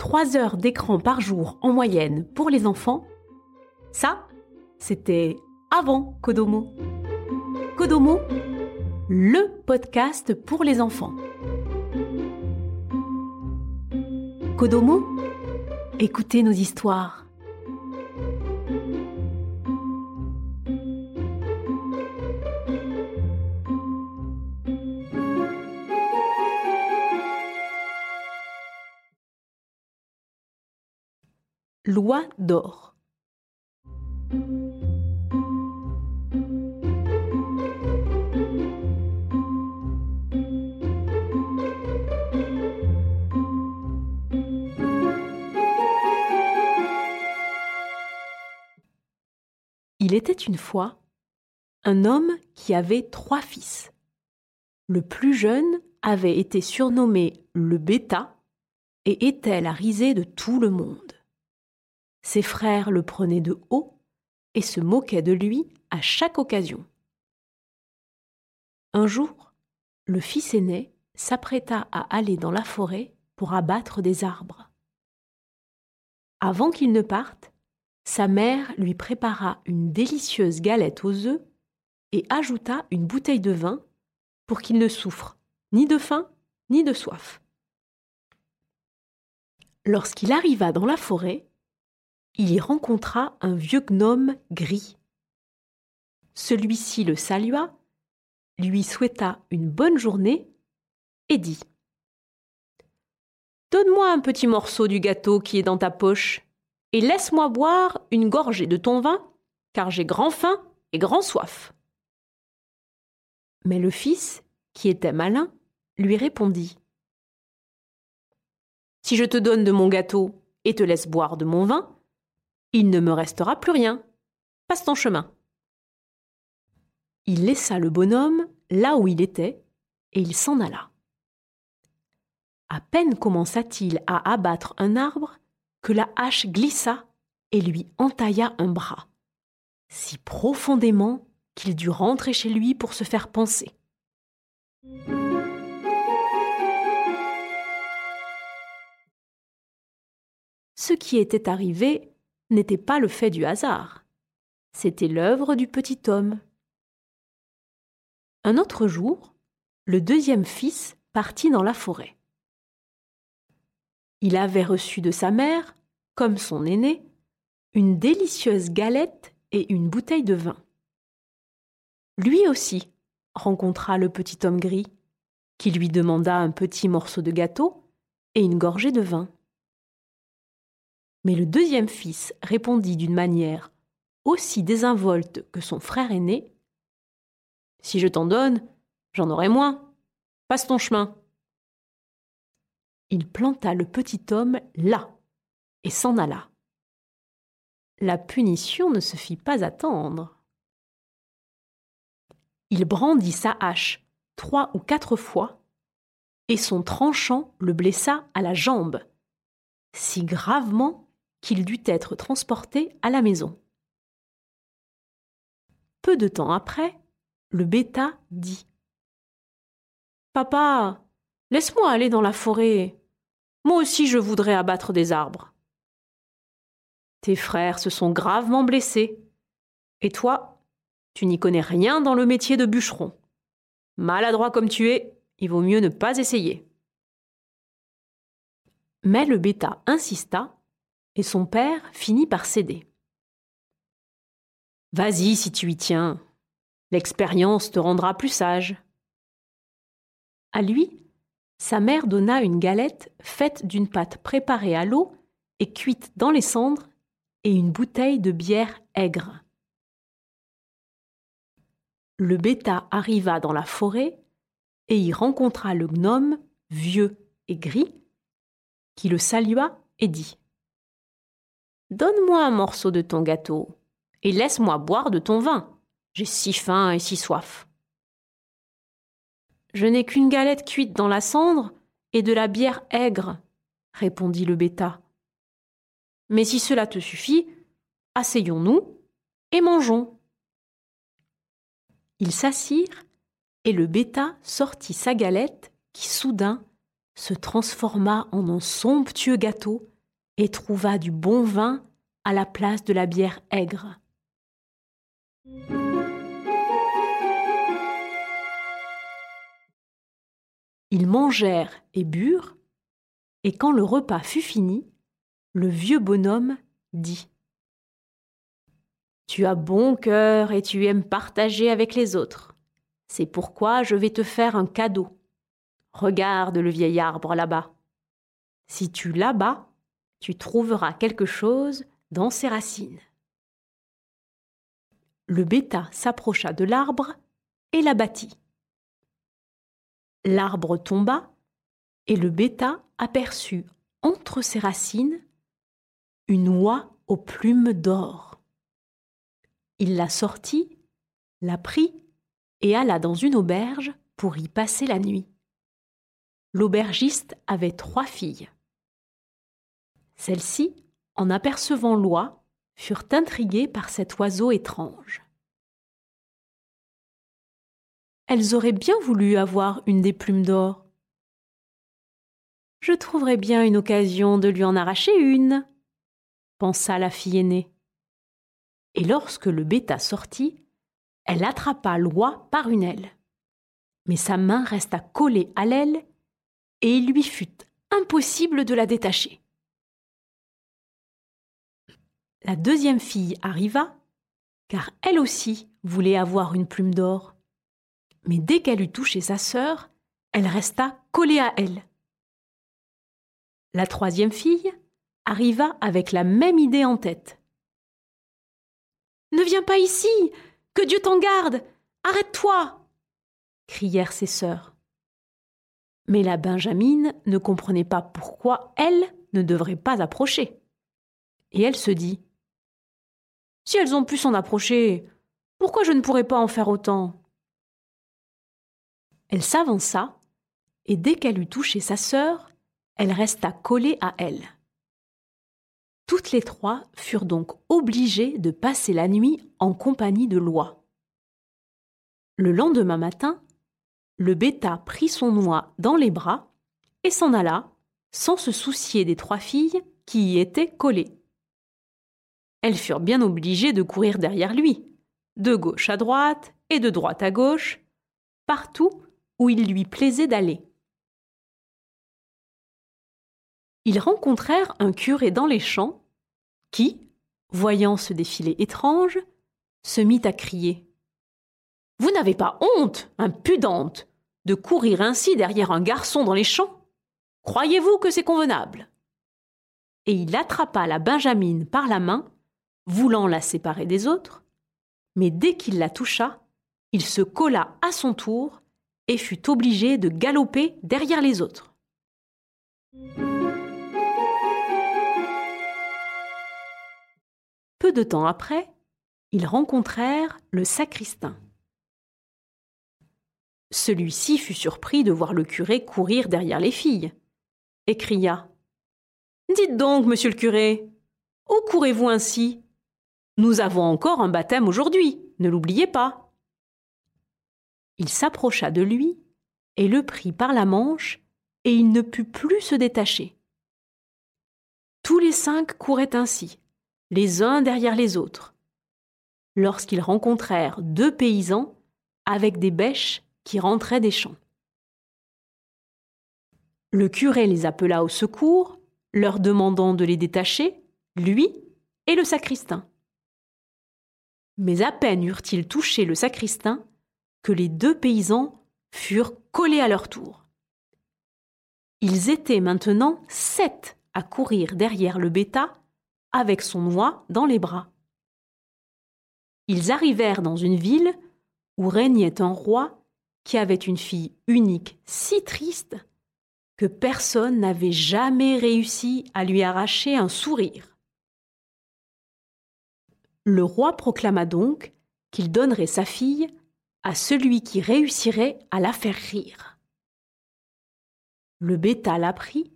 3 heures d'écran par jour en moyenne pour les enfants, ça, c'était avant Kodomo. Kodomo, le podcast pour les enfants. Kodomo, écoutez nos histoires. Loi d'or. Il était une fois un homme qui avait trois fils. Le plus jeune avait été surnommé le bêta et était la risée de tout le monde. Ses frères le prenaient de haut et se moquaient de lui à chaque occasion. Un jour, le fils aîné s'apprêta à aller dans la forêt pour abattre des arbres. Avant qu'il ne parte, sa mère lui prépara une délicieuse galette aux œufs et ajouta une bouteille de vin pour qu'il ne souffre ni de faim ni de soif. Lorsqu'il arriva dans la forêt, il y rencontra un vieux gnome gris. Celui-ci le salua, lui souhaita une bonne journée et dit Donne-moi un petit morceau du gâteau qui est dans ta poche et laisse-moi boire une gorgée de ton vin, car j'ai grand faim et grand soif. Mais le fils, qui était malin, lui répondit Si je te donne de mon gâteau et te laisse boire de mon vin, il ne me restera plus rien. Passe ton chemin. Il laissa le bonhomme là où il était, et il s'en alla. À peine commença-t-il à abattre un arbre que la hache glissa et lui entailla un bras, si profondément qu'il dut rentrer chez lui pour se faire penser. Ce qui était arrivé n'était pas le fait du hasard. C'était l'œuvre du petit homme. Un autre jour, le deuxième fils partit dans la forêt. Il avait reçu de sa mère, comme son aîné, une délicieuse galette et une bouteille de vin. Lui aussi rencontra le petit homme gris, qui lui demanda un petit morceau de gâteau et une gorgée de vin. Mais le deuxième fils répondit d'une manière aussi désinvolte que son frère aîné Si je t'en donne, j'en aurai moins. Passe ton chemin. Il planta le petit homme là et s'en alla. La punition ne se fit pas attendre. Il brandit sa hache trois ou quatre fois, et son tranchant le blessa à la jambe, si gravement qu'il dut être transporté à la maison. Peu de temps après, le bêta dit Papa, laisse-moi aller dans la forêt. Moi aussi je voudrais abattre des arbres. Tes frères se sont gravement blessés. Et toi, tu n'y connais rien dans le métier de bûcheron. Maladroit comme tu es, il vaut mieux ne pas essayer. Mais le bêta insista et son père finit par céder. Vas-y si tu y tiens. L'expérience te rendra plus sage. À lui, sa mère donna une galette faite d'une pâte préparée à l'eau et cuite dans les cendres et une bouteille de bière aigre. Le bêta arriva dans la forêt et y rencontra le gnome, vieux et gris, qui le salua et dit Donne-moi un morceau de ton gâteau et laisse-moi boire de ton vin. J'ai si faim et si soif. Je n'ai qu'une galette cuite dans la cendre et de la bière aigre, répondit le bêta. Mais si cela te suffit, asseyons-nous et mangeons. Ils s'assirent et le bêta sortit sa galette qui soudain se transforma en un somptueux gâteau et trouva du bon vin à la place de la bière aigre. Ils mangèrent et burent, et quand le repas fut fini, le vieux bonhomme dit Tu as bon cœur et tu aimes partager avec les autres. C'est pourquoi je vais te faire un cadeau. Regarde le vieil arbre là-bas. Si tu l'abats, tu trouveras quelque chose dans ses racines. Le bêta s'approcha de l'arbre et l'abattit. L'arbre tomba et le bêta aperçut entre ses racines une oie aux plumes d'or. Il la sortit, la prit et alla dans une auberge pour y passer la nuit. L'aubergiste avait trois filles. Celles-ci, en apercevant l'oie, furent intriguées par cet oiseau étrange. Elles auraient bien voulu avoir une des plumes d'or. Je trouverais bien une occasion de lui en arracher une, pensa la fille aînée. Et lorsque le bêta sortit, elle attrapa l'oie par une aile. Mais sa main resta collée à l'aile et il lui fut impossible de la détacher. La deuxième fille arriva, car elle aussi voulait avoir une plume d'or. Mais dès qu'elle eut touché sa sœur, elle resta collée à elle. La troisième fille arriva avec la même idée en tête. Ne viens pas ici, que Dieu t'en garde. Arrête-toi. crièrent ses sœurs. Mais la Benjamine ne comprenait pas pourquoi elle ne devrait pas approcher. Et elle se dit Si elles ont pu s'en approcher, pourquoi je ne pourrais pas en faire autant? Elle s'avança, et dès qu'elle eut touché sa sœur, elle resta collée à elle. Toutes les trois furent donc obligées de passer la nuit en compagnie de Loi. Le lendemain matin, le bêta prit son oie dans les bras et s'en alla, sans se soucier des trois filles qui y étaient collées. Elles furent bien obligées de courir derrière lui, de gauche à droite et de droite à gauche, partout où il lui plaisait d'aller. Ils rencontrèrent un curé dans les champs qui, voyant ce défilé étrange, se mit à crier. Vous n'avez pas honte, impudente, de courir ainsi derrière un garçon dans les champs? Croyez-vous que c'est convenable? Et il attrapa la Benjamine par la main, voulant la séparer des autres, mais dès qu'il la toucha, il se colla à son tour et fut obligé de galoper derrière les autres. Peu de temps après, ils rencontrèrent le sacristain. Celui-ci fut surpris de voir le curé courir derrière les filles, et cria Dites donc, monsieur le curé, où courez-vous ainsi? Nous avons encore un baptême aujourd'hui, ne l'oubliez pas. Il s'approcha de lui et le prit par la manche, et il ne put plus se détacher. Tous les cinq couraient ainsi, les uns derrière les autres, lorsqu'ils rencontrèrent deux paysans avec des bêches qui rentraient des champs. Le curé les appela au secours, leur demandant de les détacher, lui et le sacristain. Mais à peine eurent-ils touché le sacristain que les deux paysans furent collés à leur tour. Ils étaient maintenant sept à courir derrière le bêta avec son oie dans les bras. Ils arrivèrent dans une ville où régnait un roi qui avait une fille unique si triste que personne n'avait jamais réussi à lui arracher un sourire. Le roi proclama donc qu'il donnerait sa fille à celui qui réussirait à la faire rire. Le bêta l'apprit,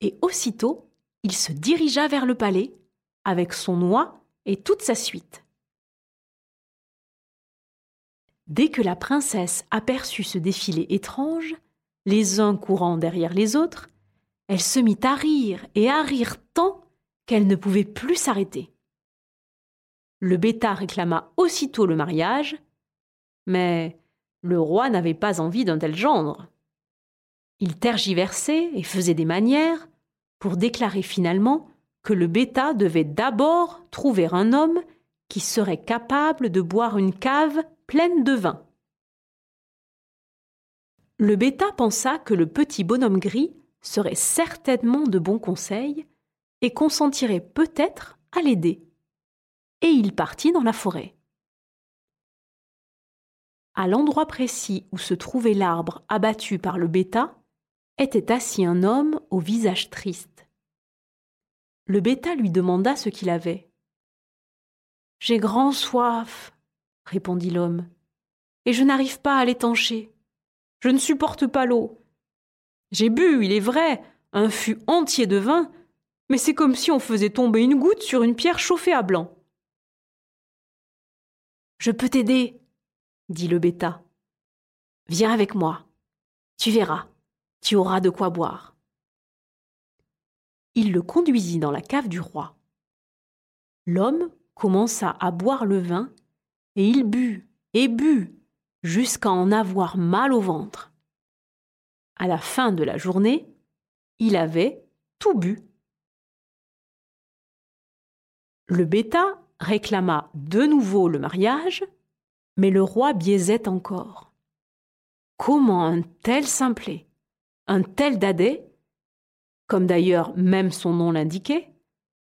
et aussitôt il se dirigea vers le palais avec son oie et toute sa suite. Dès que la princesse aperçut ce défilé étrange, les uns courant derrière les autres, elle se mit à rire et à rire tant qu'elle ne pouvait plus s'arrêter. Le bêta réclama aussitôt le mariage, mais le roi n'avait pas envie d'un tel gendre. Il tergiversait et faisait des manières pour déclarer finalement que le bêta devait d'abord trouver un homme qui serait capable de boire une cave pleine de vin. Le bêta pensa que le petit bonhomme gris serait certainement de bons conseils et consentirait peut-être à l'aider et il partit dans la forêt. À l'endroit précis où se trouvait l'arbre abattu par le bêta, était assis un homme au visage triste. Le bêta lui demanda ce qu'il avait. J'ai grand soif, répondit l'homme, et je n'arrive pas à l'étancher. Je ne supporte pas l'eau. J'ai bu, il est vrai, un fût entier de vin, mais c'est comme si on faisait tomber une goutte sur une pierre chauffée à blanc. Je peux t'aider, dit le bêta. Viens avec moi. Tu verras, tu auras de quoi boire. Il le conduisit dans la cave du roi. L'homme commença à boire le vin, et il but et but jusqu'à en avoir mal au ventre. À la fin de la journée, il avait tout bu. Le bêta réclama de nouveau le mariage, mais le roi biaisait encore. Comment un tel simplet, un tel dadais, comme d'ailleurs même son nom l'indiquait,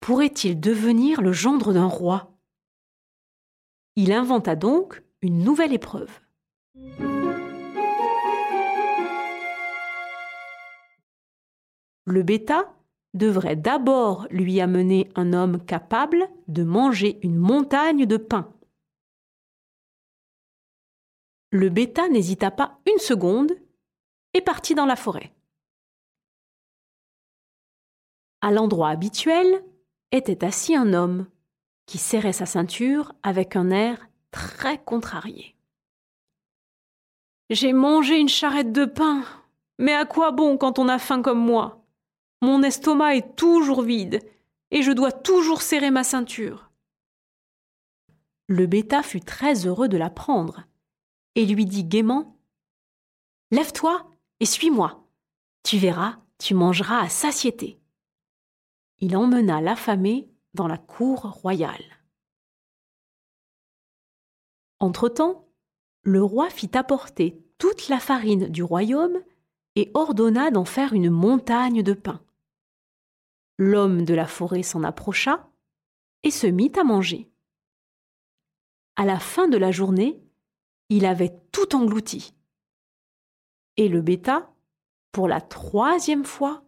pourrait-il devenir le gendre d'un roi? Il inventa donc une nouvelle épreuve. Le bêta devrait d'abord lui amener un homme capable de manger une montagne de pain. Le bêta n'hésita pas une seconde et partit dans la forêt. À l'endroit habituel était assis un homme qui serrait sa ceinture avec un air très contrarié. J'ai mangé une charrette de pain, mais à quoi bon quand on a faim comme moi? Mon estomac est toujours vide et je dois toujours serrer ma ceinture. Le bêta fut très heureux de l'apprendre et lui dit gaiement Lève-toi et suis-moi. Tu verras, tu mangeras à satiété. Il emmena l'affamé dans la cour royale. Entre-temps, le roi fit apporter toute la farine du royaume et ordonna d'en faire une montagne de pain. L'homme de la forêt s'en approcha et se mit à manger. À la fin de la journée, il avait tout englouti. Et le bêta, pour la troisième fois,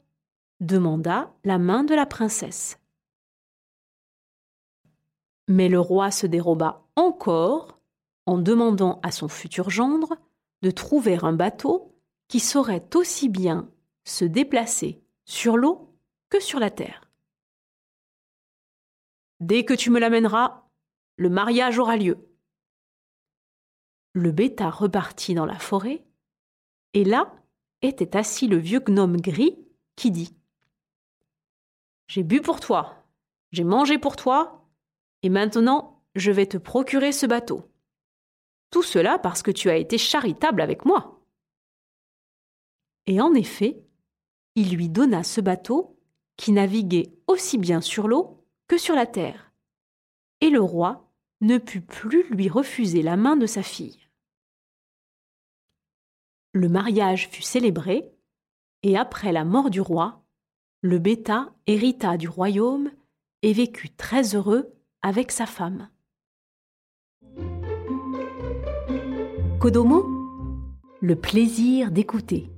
demanda la main de la princesse. Mais le roi se déroba encore en demandant à son futur gendre de trouver un bateau qui saurait aussi bien se déplacer sur l'eau que sur la terre. Dès que tu me l'amèneras, le mariage aura lieu. Le bêta repartit dans la forêt, et là était assis le vieux gnome gris qui dit J'ai bu pour toi, j'ai mangé pour toi, et maintenant je vais te procurer ce bateau. Tout cela parce que tu as été charitable avec moi. Et en effet, il lui donna ce bateau qui naviguait aussi bien sur l'eau que sur la terre. Et le roi ne put plus lui refuser la main de sa fille. Le mariage fut célébré, et après la mort du roi, le bêta hérita du royaume et vécut très heureux avec sa femme. Kodomo, le plaisir d'écouter.